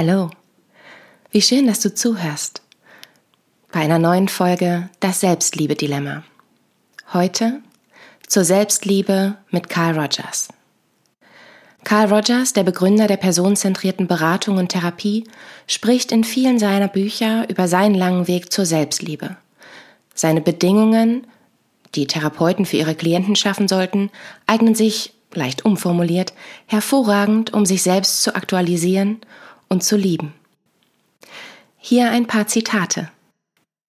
Hallo, wie schön, dass du zuhörst. Bei einer neuen Folge Das Selbstliebe-Dilemma. Heute zur Selbstliebe mit Carl Rogers. Carl Rogers, der Begründer der personenzentrierten Beratung und Therapie, spricht in vielen seiner Bücher über seinen langen Weg zur Selbstliebe. Seine Bedingungen, die Therapeuten für ihre Klienten schaffen sollten, eignen sich, leicht umformuliert, hervorragend, um sich selbst zu aktualisieren und zu lieben. Hier ein paar Zitate.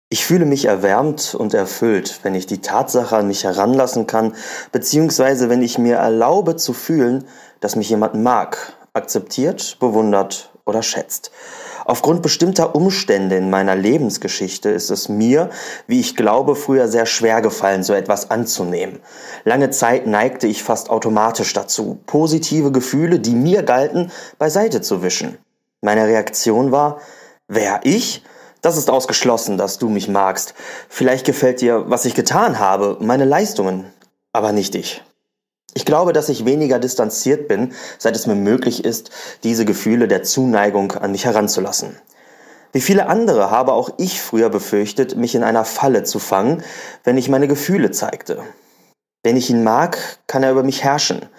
Ich fühle mich erwärmt und erfüllt, wenn ich die Tatsache an mich heranlassen kann, beziehungsweise wenn ich mir erlaube zu fühlen, dass mich jemand mag, akzeptiert, bewundert oder schätzt. Aufgrund bestimmter Umstände in meiner Lebensgeschichte ist es mir, wie ich glaube, früher sehr schwer gefallen, so etwas anzunehmen. Lange Zeit neigte ich fast automatisch dazu, positive Gefühle, die mir galten, beiseite zu wischen. Meine Reaktion war, wer ich? Das ist ausgeschlossen, dass du mich magst. Vielleicht gefällt dir, was ich getan habe, meine Leistungen, aber nicht ich. Ich glaube, dass ich weniger distanziert bin, seit es mir möglich ist, diese Gefühle der Zuneigung an mich heranzulassen. Wie viele andere habe auch ich früher befürchtet, mich in einer Falle zu fangen, wenn ich meine Gefühle zeigte. Wenn ich ihn mag, kann er über mich herrschen.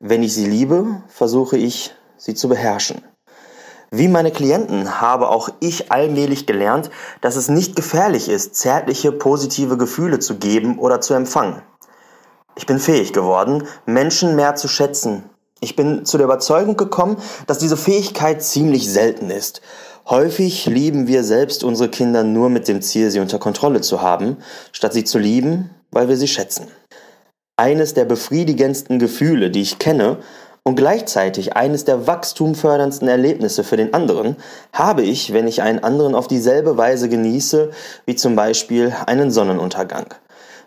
Wenn ich sie liebe, versuche ich, sie zu beherrschen. Wie meine Klienten habe auch ich allmählich gelernt, dass es nicht gefährlich ist, zärtliche, positive Gefühle zu geben oder zu empfangen. Ich bin fähig geworden, Menschen mehr zu schätzen. Ich bin zu der Überzeugung gekommen, dass diese Fähigkeit ziemlich selten ist. Häufig lieben wir selbst unsere Kinder nur mit dem Ziel, sie unter Kontrolle zu haben, statt sie zu lieben, weil wir sie schätzen. Eines der befriedigendsten Gefühle, die ich kenne, und gleichzeitig eines der wachstumförderndsten Erlebnisse für den anderen habe ich, wenn ich einen anderen auf dieselbe Weise genieße, wie zum Beispiel einen Sonnenuntergang.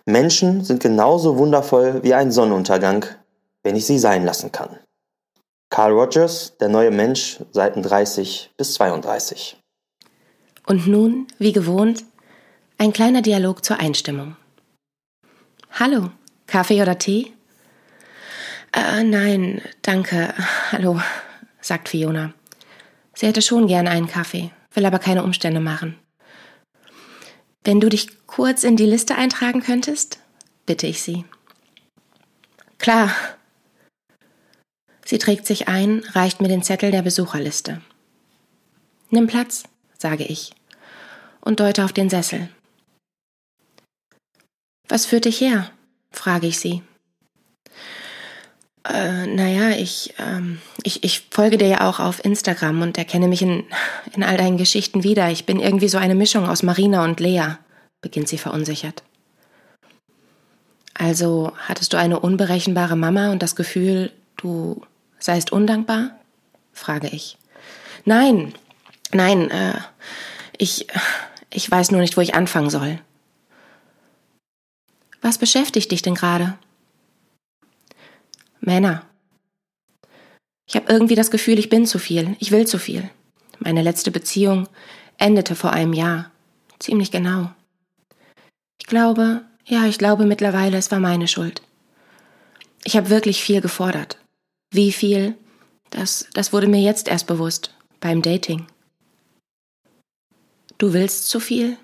Menschen sind genauso wundervoll wie ein Sonnenuntergang, wenn ich sie sein lassen kann. Carl Rogers, Der neue Mensch, Seiten 30 bis 32. Und nun, wie gewohnt, ein kleiner Dialog zur Einstimmung. Hallo, Kaffee oder Tee? Äh, nein, danke. Hallo, sagt Fiona. Sie hätte schon gern einen Kaffee, will aber keine Umstände machen. Wenn du dich kurz in die Liste eintragen könntest, bitte ich sie. Klar. Sie trägt sich ein, reicht mir den Zettel der Besucherliste. Nimm Platz, sage ich und deute auf den Sessel. Was führt dich her? frage ich sie. Äh, naja, ich, ähm, ich, ich folge dir ja auch auf Instagram und erkenne mich in, in all deinen Geschichten wieder. Ich bin irgendwie so eine Mischung aus Marina und Lea, beginnt sie verunsichert. Also hattest du eine unberechenbare Mama und das Gefühl, du seist undankbar? frage ich. Nein, nein, äh, ich, ich weiß nur nicht, wo ich anfangen soll. Was beschäftigt dich denn gerade? Männer. Ich habe irgendwie das Gefühl, ich bin zu viel, ich will zu viel. Meine letzte Beziehung endete vor einem Jahr. Ziemlich genau. Ich glaube, ja, ich glaube mittlerweile, es war meine Schuld. Ich habe wirklich viel gefordert. Wie viel? Das, das wurde mir jetzt erst bewusst, beim Dating. Du willst zu viel?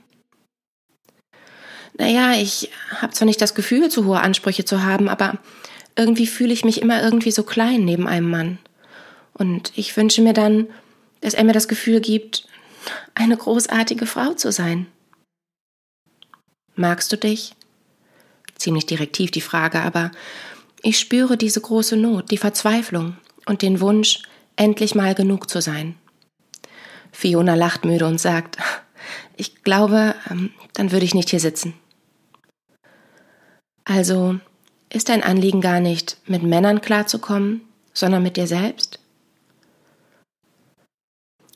Naja, ich habe zwar nicht das Gefühl, zu hohe Ansprüche zu haben, aber irgendwie fühle ich mich immer irgendwie so klein neben einem Mann. Und ich wünsche mir dann, dass er mir das Gefühl gibt, eine großartige Frau zu sein. Magst du dich? Ziemlich direktiv die Frage, aber ich spüre diese große Not, die Verzweiflung und den Wunsch, endlich mal genug zu sein. Fiona lacht müde und sagt, ich glaube, ähm, dann würde ich nicht hier sitzen. Also, ist dein Anliegen gar nicht, mit Männern klarzukommen, sondern mit dir selbst?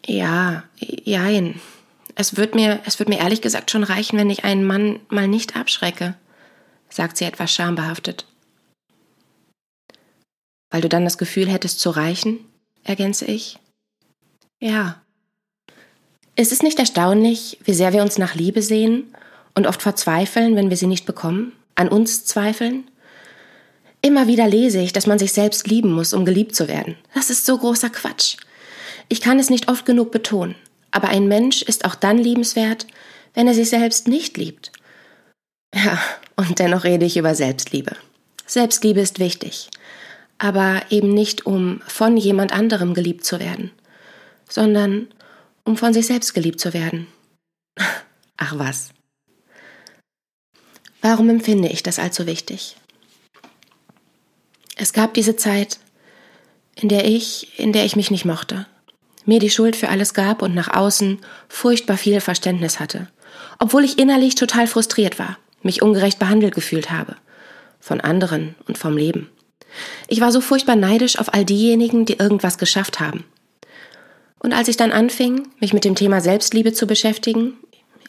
Ja, jein. Es wird mir, es wird mir ehrlich gesagt schon reichen, wenn ich einen Mann mal nicht abschrecke, sagt sie etwas schambehaftet. Weil du dann das Gefühl hättest zu reichen, ergänze ich. Ja. Ist es nicht erstaunlich, wie sehr wir uns nach Liebe sehen und oft verzweifeln, wenn wir sie nicht bekommen, an uns zweifeln? Immer wieder lese ich, dass man sich selbst lieben muss, um geliebt zu werden. Das ist so großer Quatsch. Ich kann es nicht oft genug betonen, aber ein Mensch ist auch dann liebenswert, wenn er sich selbst nicht liebt. Ja, und dennoch rede ich über Selbstliebe. Selbstliebe ist wichtig, aber eben nicht, um von jemand anderem geliebt zu werden, sondern um von sich selbst geliebt zu werden. Ach was. Warum empfinde ich das allzu wichtig? Es gab diese Zeit, in der ich, in der ich mich nicht mochte, mir die Schuld für alles gab und nach außen furchtbar viel Verständnis hatte, obwohl ich innerlich total frustriert war, mich ungerecht behandelt gefühlt habe, von anderen und vom Leben. Ich war so furchtbar neidisch auf all diejenigen, die irgendwas geschafft haben. Und als ich dann anfing, mich mit dem Thema Selbstliebe zu beschäftigen,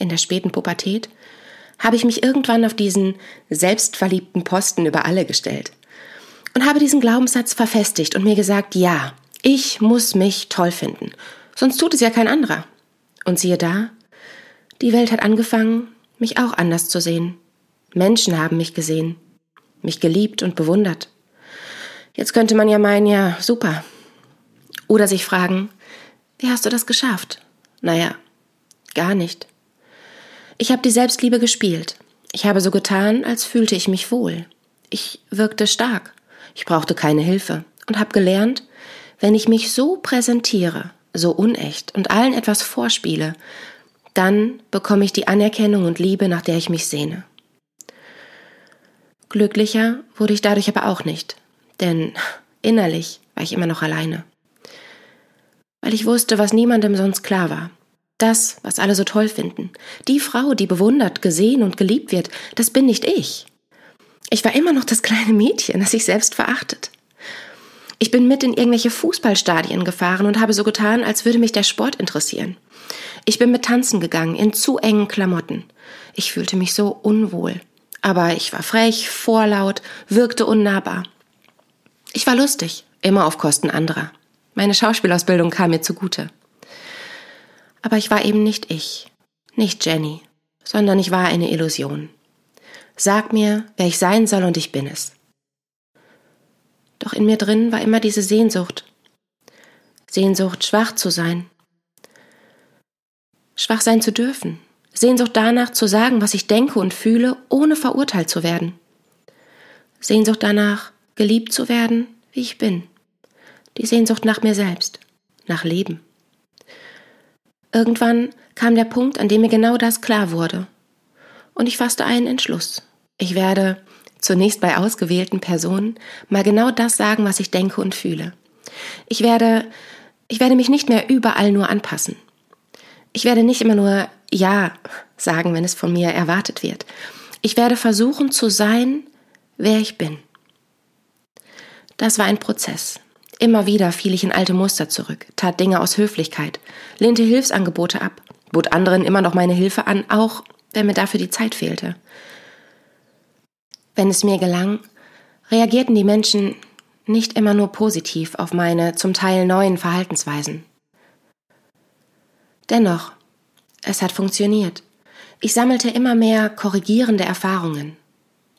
in der späten Pubertät, habe ich mich irgendwann auf diesen selbstverliebten Posten über alle gestellt und habe diesen Glaubenssatz verfestigt und mir gesagt, ja, ich muss mich toll finden, sonst tut es ja kein anderer. Und siehe da, die Welt hat angefangen, mich auch anders zu sehen. Menschen haben mich gesehen, mich geliebt und bewundert. Jetzt könnte man ja meinen, ja, super. Oder sich fragen, wie hast du das geschafft? Naja, gar nicht. Ich habe die Selbstliebe gespielt. Ich habe so getan, als fühlte ich mich wohl. Ich wirkte stark. Ich brauchte keine Hilfe und habe gelernt, wenn ich mich so präsentiere, so unecht und allen etwas vorspiele, dann bekomme ich die Anerkennung und Liebe, nach der ich mich sehne. Glücklicher wurde ich dadurch aber auch nicht, denn innerlich war ich immer noch alleine. Weil ich wusste, was niemandem sonst klar war. Das, was alle so toll finden. Die Frau, die bewundert, gesehen und geliebt wird, das bin nicht ich. Ich war immer noch das kleine Mädchen, das sich selbst verachtet. Ich bin mit in irgendwelche Fußballstadien gefahren und habe so getan, als würde mich der Sport interessieren. Ich bin mit tanzen gegangen, in zu engen Klamotten. Ich fühlte mich so unwohl. Aber ich war frech, vorlaut, wirkte unnahbar. Ich war lustig, immer auf Kosten anderer. Meine Schauspielausbildung kam mir zugute. Aber ich war eben nicht ich, nicht Jenny, sondern ich war eine Illusion. Sag mir, wer ich sein soll und ich bin es. Doch in mir drin war immer diese Sehnsucht. Sehnsucht, schwach zu sein. Schwach sein zu dürfen. Sehnsucht danach zu sagen, was ich denke und fühle, ohne verurteilt zu werden. Sehnsucht danach, geliebt zu werden, wie ich bin. Die Sehnsucht nach mir selbst, nach Leben. Irgendwann kam der Punkt, an dem mir genau das klar wurde. Und ich fasste einen Entschluss. Ich werde zunächst bei ausgewählten Personen mal genau das sagen, was ich denke und fühle. Ich werde, ich werde mich nicht mehr überall nur anpassen. Ich werde nicht immer nur Ja sagen, wenn es von mir erwartet wird. Ich werde versuchen zu sein, wer ich bin. Das war ein Prozess. Immer wieder fiel ich in alte Muster zurück, tat Dinge aus Höflichkeit, lehnte Hilfsangebote ab, bot anderen immer noch meine Hilfe an, auch wenn mir dafür die Zeit fehlte. Wenn es mir gelang, reagierten die Menschen nicht immer nur positiv auf meine zum Teil neuen Verhaltensweisen. Dennoch, es hat funktioniert. Ich sammelte immer mehr korrigierende Erfahrungen.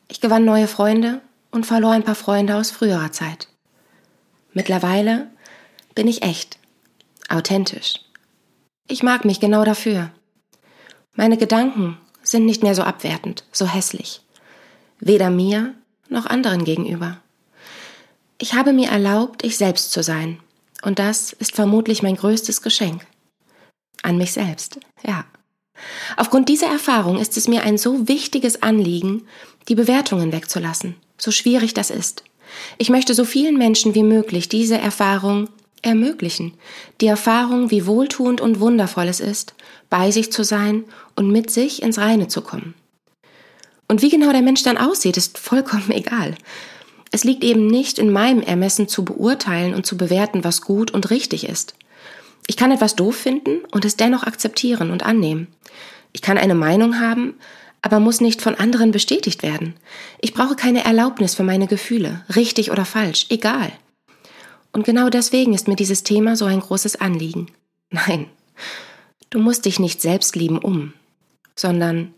Ich gewann neue Freunde und verlor ein paar Freunde aus früherer Zeit. Mittlerweile bin ich echt, authentisch. Ich mag mich genau dafür. Meine Gedanken sind nicht mehr so abwertend, so hässlich weder mir noch anderen gegenüber. Ich habe mir erlaubt, ich selbst zu sein, und das ist vermutlich mein größtes Geschenk. An mich selbst, ja. Aufgrund dieser Erfahrung ist es mir ein so wichtiges Anliegen, die Bewertungen wegzulassen, so schwierig das ist. Ich möchte so vielen Menschen wie möglich diese Erfahrung ermöglichen. Die Erfahrung, wie wohltuend und wundervoll es ist, bei sich zu sein und mit sich ins Reine zu kommen. Und wie genau der Mensch dann aussieht, ist vollkommen egal. Es liegt eben nicht in meinem Ermessen zu beurteilen und zu bewerten, was gut und richtig ist. Ich kann etwas doof finden und es dennoch akzeptieren und annehmen. Ich kann eine Meinung haben, aber muss nicht von anderen bestätigt werden. Ich brauche keine Erlaubnis für meine Gefühle, richtig oder falsch, egal. Und genau deswegen ist mir dieses Thema so ein großes Anliegen. Nein, du musst dich nicht selbst lieben um, sondern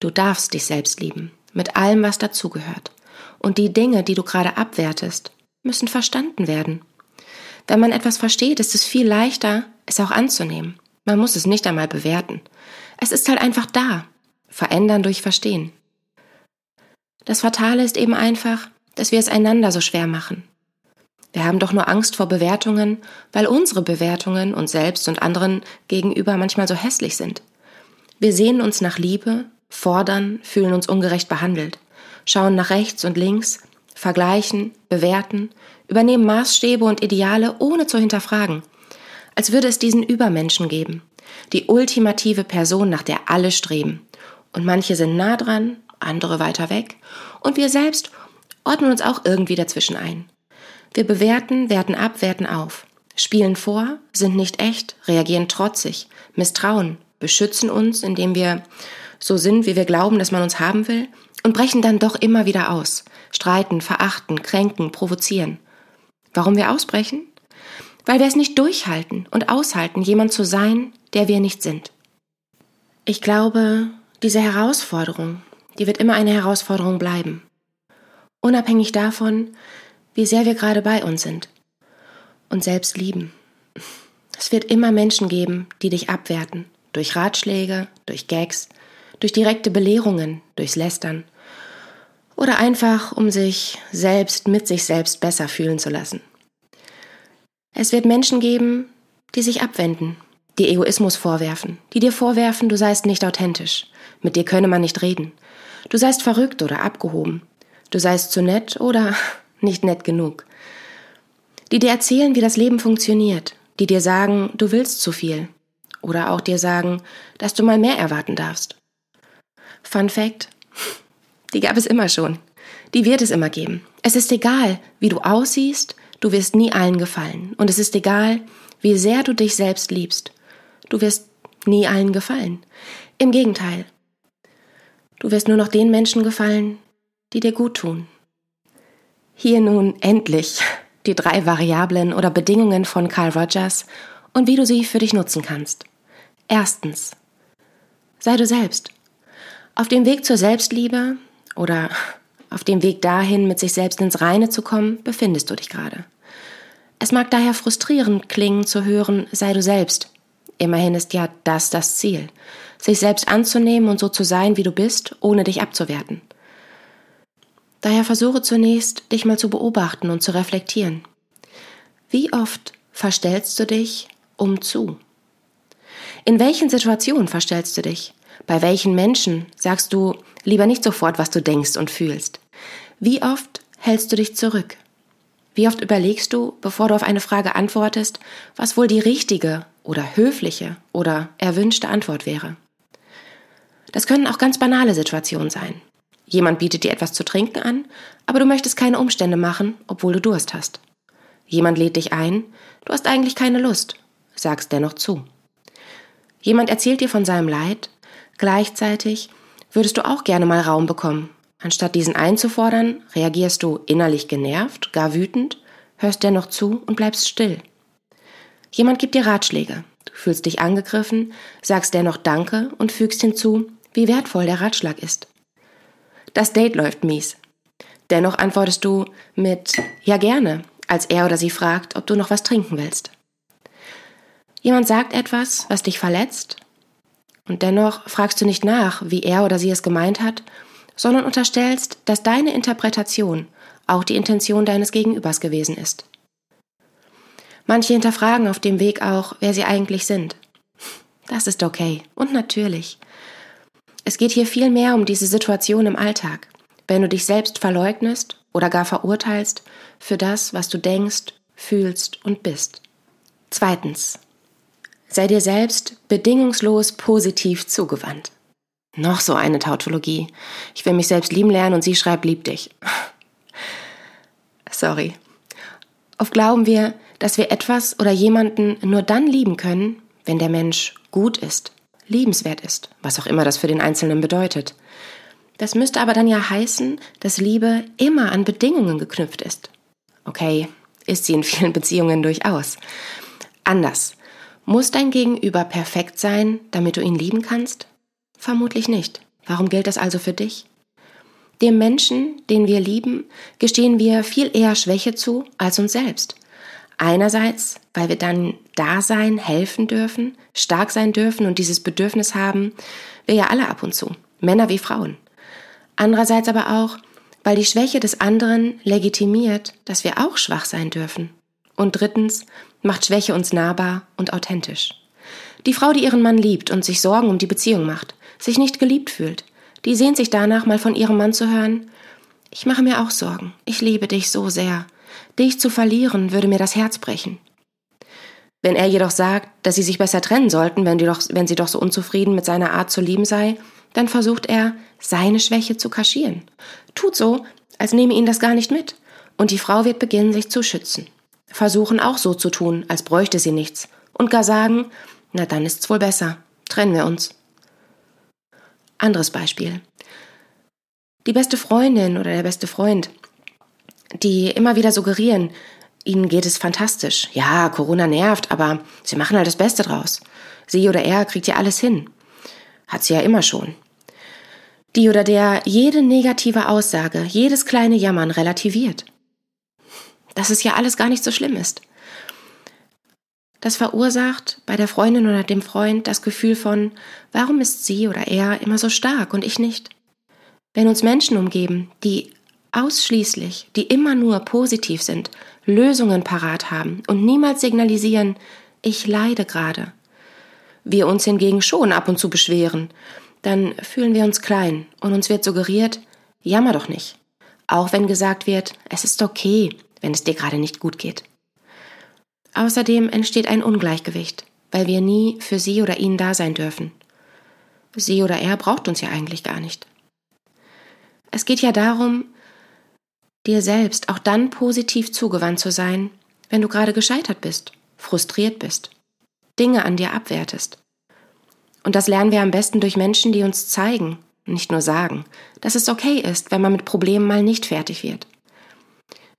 Du darfst dich selbst lieben, mit allem, was dazugehört. Und die Dinge, die du gerade abwertest, müssen verstanden werden. Wenn man etwas versteht, ist es viel leichter, es auch anzunehmen. Man muss es nicht einmal bewerten. Es ist halt einfach da. Verändern durch Verstehen. Das Fatale ist eben einfach, dass wir es einander so schwer machen. Wir haben doch nur Angst vor Bewertungen, weil unsere Bewertungen uns selbst und anderen gegenüber manchmal so hässlich sind. Wir sehnen uns nach Liebe, fordern, fühlen uns ungerecht behandelt, schauen nach rechts und links, vergleichen, bewerten, übernehmen Maßstäbe und Ideale, ohne zu hinterfragen, als würde es diesen Übermenschen geben, die ultimative Person, nach der alle streben. Und manche sind nah dran, andere weiter weg, und wir selbst ordnen uns auch irgendwie dazwischen ein. Wir bewerten, werten ab, werten auf, spielen vor, sind nicht echt, reagieren trotzig, misstrauen, beschützen uns, indem wir so sind, wie wir glauben, dass man uns haben will, und brechen dann doch immer wieder aus, streiten, verachten, kränken, provozieren. Warum wir ausbrechen? Weil wir es nicht durchhalten und aushalten, jemand zu sein, der wir nicht sind. Ich glaube, diese Herausforderung, die wird immer eine Herausforderung bleiben. Unabhängig davon, wie sehr wir gerade bei uns sind und selbst lieben. Es wird immer Menschen geben, die dich abwerten, durch Ratschläge, durch Gags, durch direkte Belehrungen, durchs Lästern oder einfach, um sich selbst mit sich selbst besser fühlen zu lassen. Es wird Menschen geben, die sich abwenden, die Egoismus vorwerfen, die dir vorwerfen, du seist nicht authentisch, mit dir könne man nicht reden, du seist verrückt oder abgehoben, du seist zu nett oder nicht nett genug, die dir erzählen, wie das Leben funktioniert, die dir sagen, du willst zu viel oder auch dir sagen, dass du mal mehr erwarten darfst. Fun Fact, die gab es immer schon. Die wird es immer geben. Es ist egal, wie du aussiehst, du wirst nie allen gefallen. Und es ist egal, wie sehr du dich selbst liebst. Du wirst nie allen gefallen. Im Gegenteil. Du wirst nur noch den Menschen gefallen, die dir gut tun. Hier nun endlich die drei Variablen oder Bedingungen von Carl Rogers und wie du sie für dich nutzen kannst. Erstens. Sei du selbst. Auf dem Weg zur Selbstliebe oder auf dem Weg dahin, mit sich selbst ins Reine zu kommen, befindest du dich gerade. Es mag daher frustrierend klingen zu hören, sei du selbst. Immerhin ist ja das das Ziel, sich selbst anzunehmen und so zu sein, wie du bist, ohne dich abzuwerten. Daher versuche zunächst, dich mal zu beobachten und zu reflektieren. Wie oft verstellst du dich um zu? In welchen Situationen verstellst du dich? Bei welchen Menschen sagst du lieber nicht sofort, was du denkst und fühlst? Wie oft hältst du dich zurück? Wie oft überlegst du, bevor du auf eine Frage antwortest, was wohl die richtige oder höfliche oder erwünschte Antwort wäre? Das können auch ganz banale Situationen sein. Jemand bietet dir etwas zu trinken an, aber du möchtest keine Umstände machen, obwohl du Durst hast. Jemand lädt dich ein, du hast eigentlich keine Lust, sagst dennoch zu. Jemand erzählt dir von seinem Leid, gleichzeitig würdest du auch gerne mal Raum bekommen. Anstatt diesen einzufordern, reagierst du innerlich genervt, gar wütend, hörst dennoch zu und bleibst still. Jemand gibt dir Ratschläge, du fühlst dich angegriffen, sagst dennoch Danke und fügst hinzu, wie wertvoll der Ratschlag ist. Das Date läuft mies. Dennoch antwortest du mit Ja gerne, als er oder sie fragt, ob du noch was trinken willst. Jemand sagt etwas, was dich verletzt, und dennoch fragst du nicht nach, wie er oder sie es gemeint hat, sondern unterstellst, dass deine Interpretation auch die Intention deines Gegenübers gewesen ist. Manche hinterfragen auf dem Weg auch, wer sie eigentlich sind. Das ist okay und natürlich. Es geht hier viel mehr um diese Situation im Alltag, wenn du dich selbst verleugnest oder gar verurteilst für das, was du denkst, fühlst und bist. Zweitens, Sei dir selbst bedingungslos positiv zugewandt. Noch so eine Tautologie. Ich will mich selbst lieben lernen und sie schreibt lieb dich. Sorry. Oft glauben wir, dass wir etwas oder jemanden nur dann lieben können, wenn der Mensch gut ist, liebenswert ist, was auch immer das für den Einzelnen bedeutet. Das müsste aber dann ja heißen, dass Liebe immer an Bedingungen geknüpft ist. Okay, ist sie in vielen Beziehungen durchaus. Anders. Muss dein Gegenüber perfekt sein, damit du ihn lieben kannst? Vermutlich nicht. Warum gilt das also für dich? Dem Menschen, den wir lieben, gestehen wir viel eher Schwäche zu als uns selbst. Einerseits, weil wir dann da sein, helfen dürfen, stark sein dürfen und dieses Bedürfnis haben, wir ja alle ab und zu, Männer wie Frauen. Andererseits aber auch, weil die Schwäche des anderen legitimiert, dass wir auch schwach sein dürfen. Und drittens macht Schwäche uns nahbar und authentisch. Die Frau, die ihren Mann liebt und sich Sorgen um die Beziehung macht, sich nicht geliebt fühlt, die sehnt sich danach, mal von ihrem Mann zu hören, ich mache mir auch Sorgen, ich liebe dich so sehr, dich zu verlieren würde mir das Herz brechen. Wenn er jedoch sagt, dass sie sich besser trennen sollten, wenn, doch, wenn sie doch so unzufrieden mit seiner Art zu lieben sei, dann versucht er, seine Schwäche zu kaschieren. Tut so, als nehme ihn das gar nicht mit. Und die Frau wird beginnen, sich zu schützen. Versuchen auch so zu tun, als bräuchte sie nichts. Und gar sagen, na dann ist's wohl besser. Trennen wir uns. Anderes Beispiel. Die beste Freundin oder der beste Freund, die immer wieder suggerieren, ihnen geht es fantastisch. Ja, Corona nervt, aber sie machen halt das Beste draus. Sie oder er kriegt ja alles hin. Hat sie ja immer schon. Die oder der jede negative Aussage, jedes kleine Jammern relativiert. Dass es ja alles gar nicht so schlimm ist. Das verursacht bei der Freundin oder dem Freund das Gefühl von, warum ist sie oder er immer so stark und ich nicht? Wenn uns Menschen umgeben, die ausschließlich, die immer nur positiv sind, Lösungen parat haben und niemals signalisieren, ich leide gerade, wir uns hingegen schon ab und zu beschweren, dann fühlen wir uns klein und uns wird suggeriert, jammer doch nicht. Auch wenn gesagt wird, es ist okay, wenn es dir gerade nicht gut geht. Außerdem entsteht ein Ungleichgewicht, weil wir nie für sie oder ihn da sein dürfen. Sie oder er braucht uns ja eigentlich gar nicht. Es geht ja darum, dir selbst auch dann positiv zugewandt zu sein, wenn du gerade gescheitert bist, frustriert bist, Dinge an dir abwertest. Und das lernen wir am besten durch Menschen, die uns zeigen, nicht nur sagen, dass es okay ist, wenn man mit Problemen mal nicht fertig wird.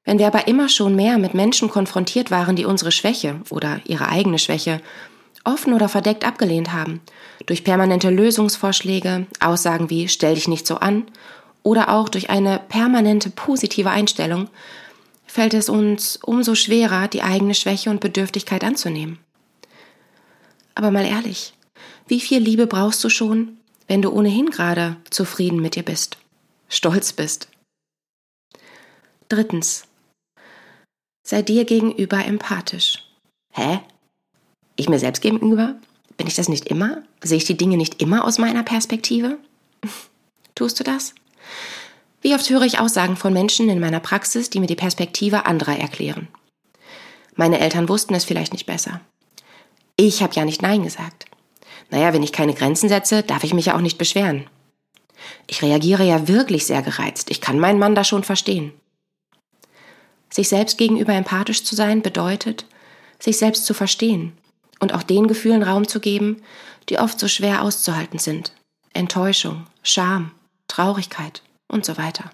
Wenn wir aber immer schon mehr mit Menschen konfrontiert waren, die unsere Schwäche oder ihre eigene Schwäche offen oder verdeckt abgelehnt haben, durch permanente Lösungsvorschläge, Aussagen wie stell dich nicht so an oder auch durch eine permanente positive Einstellung, fällt es uns umso schwerer, die eigene Schwäche und Bedürftigkeit anzunehmen. Aber mal ehrlich, wie viel Liebe brauchst du schon, wenn du ohnehin gerade zufrieden mit dir bist, stolz bist? Drittens, sei dir gegenüber empathisch. Hä? Ich mir selbst gegenüber? Bin ich das nicht immer? Sehe ich die Dinge nicht immer aus meiner Perspektive? Tust du das? Wie oft höre ich Aussagen von Menschen in meiner Praxis, die mir die Perspektive anderer erklären. Meine Eltern wussten es vielleicht nicht besser. Ich habe ja nicht Nein gesagt. Naja, wenn ich keine Grenzen setze, darf ich mich ja auch nicht beschweren. Ich reagiere ja wirklich sehr gereizt. Ich kann meinen Mann da schon verstehen. Sich selbst gegenüber empathisch zu sein bedeutet, sich selbst zu verstehen und auch den Gefühlen Raum zu geben, die oft so schwer auszuhalten sind. Enttäuschung, Scham, Traurigkeit und so weiter.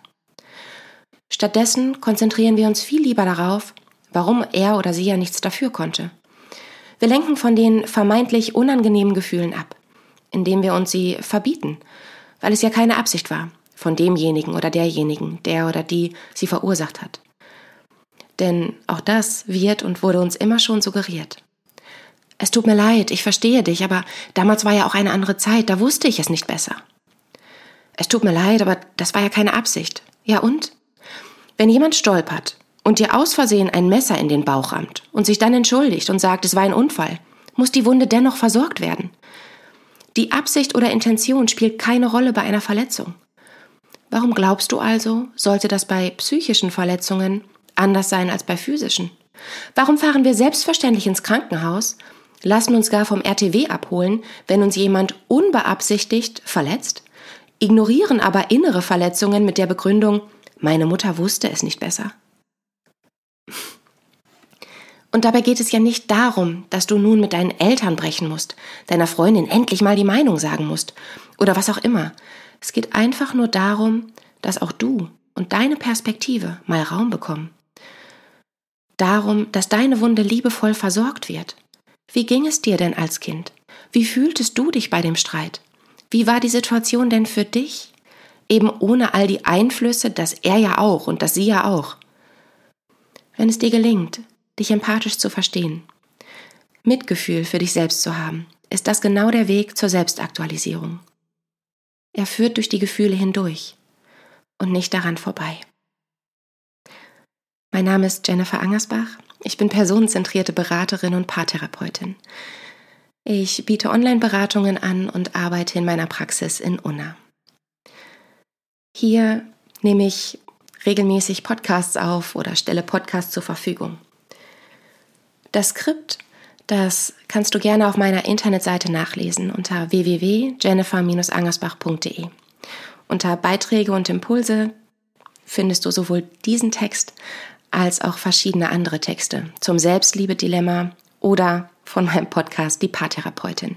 Stattdessen konzentrieren wir uns viel lieber darauf, warum er oder sie ja nichts dafür konnte. Wir lenken von den vermeintlich unangenehmen Gefühlen ab, indem wir uns sie verbieten, weil es ja keine Absicht war von demjenigen oder derjenigen, der oder die sie verursacht hat. Denn auch das wird und wurde uns immer schon suggeriert. Es tut mir leid, ich verstehe dich, aber damals war ja auch eine andere Zeit, da wusste ich es nicht besser. Es tut mir leid, aber das war ja keine Absicht. Ja und? Wenn jemand stolpert und dir aus Versehen ein Messer in den Bauch rammt und sich dann entschuldigt und sagt, es war ein Unfall, muss die Wunde dennoch versorgt werden. Die Absicht oder Intention spielt keine Rolle bei einer Verletzung. Warum glaubst du also, sollte das bei psychischen Verletzungen anders sein als bei physischen? Warum fahren wir selbstverständlich ins Krankenhaus, lassen uns gar vom RTW abholen, wenn uns jemand unbeabsichtigt verletzt, ignorieren aber innere Verletzungen mit der Begründung, meine Mutter wusste es nicht besser. Und dabei geht es ja nicht darum, dass du nun mit deinen Eltern brechen musst, deiner Freundin endlich mal die Meinung sagen musst oder was auch immer. Es geht einfach nur darum, dass auch du und deine Perspektive mal Raum bekommen darum, dass deine Wunde liebevoll versorgt wird. Wie ging es dir denn als Kind? Wie fühltest du dich bei dem Streit? Wie war die Situation denn für dich? Eben ohne all die Einflüsse, dass er ja auch und dass sie ja auch. Wenn es dir gelingt, dich empathisch zu verstehen. Mitgefühl für dich selbst zu haben, ist das genau der Weg zur Selbstaktualisierung. Er führt durch die Gefühle hindurch und nicht daran vorbei. Mein Name ist Jennifer Angersbach. Ich bin personenzentrierte Beraterin und Paartherapeutin. Ich biete Online-Beratungen an und arbeite in meiner Praxis in Unna. Hier nehme ich regelmäßig Podcasts auf oder stelle Podcasts zur Verfügung. Das Skript, das kannst du gerne auf meiner Internetseite nachlesen unter www.jennifer-angersbach.de. Unter Beiträge und Impulse findest du sowohl diesen Text als auch verschiedene andere Texte zum Selbstliebe-Dilemma oder von meinem Podcast Die Paartherapeutin.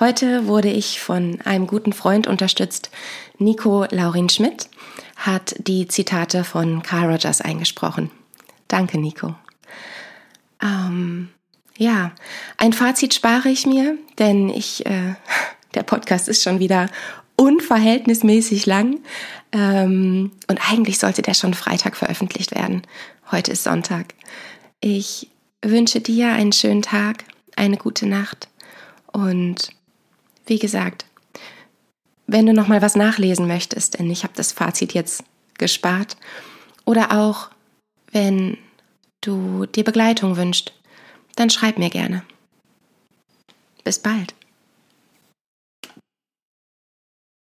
Heute wurde ich von einem guten Freund unterstützt. Nico Laurin Schmidt hat die Zitate von Carl Rogers eingesprochen. Danke, Nico. Ähm, ja, ein Fazit spare ich mir, denn ich, äh, der Podcast ist schon wieder unverhältnismäßig lang. Ähm, und eigentlich sollte der schon Freitag veröffentlicht werden. Heute ist Sonntag. Ich wünsche dir einen schönen Tag, eine gute Nacht und wie gesagt, wenn du noch mal was nachlesen möchtest, denn ich habe das Fazit jetzt gespart, oder auch wenn du dir Begleitung wünschst, dann schreib mir gerne. Bis bald.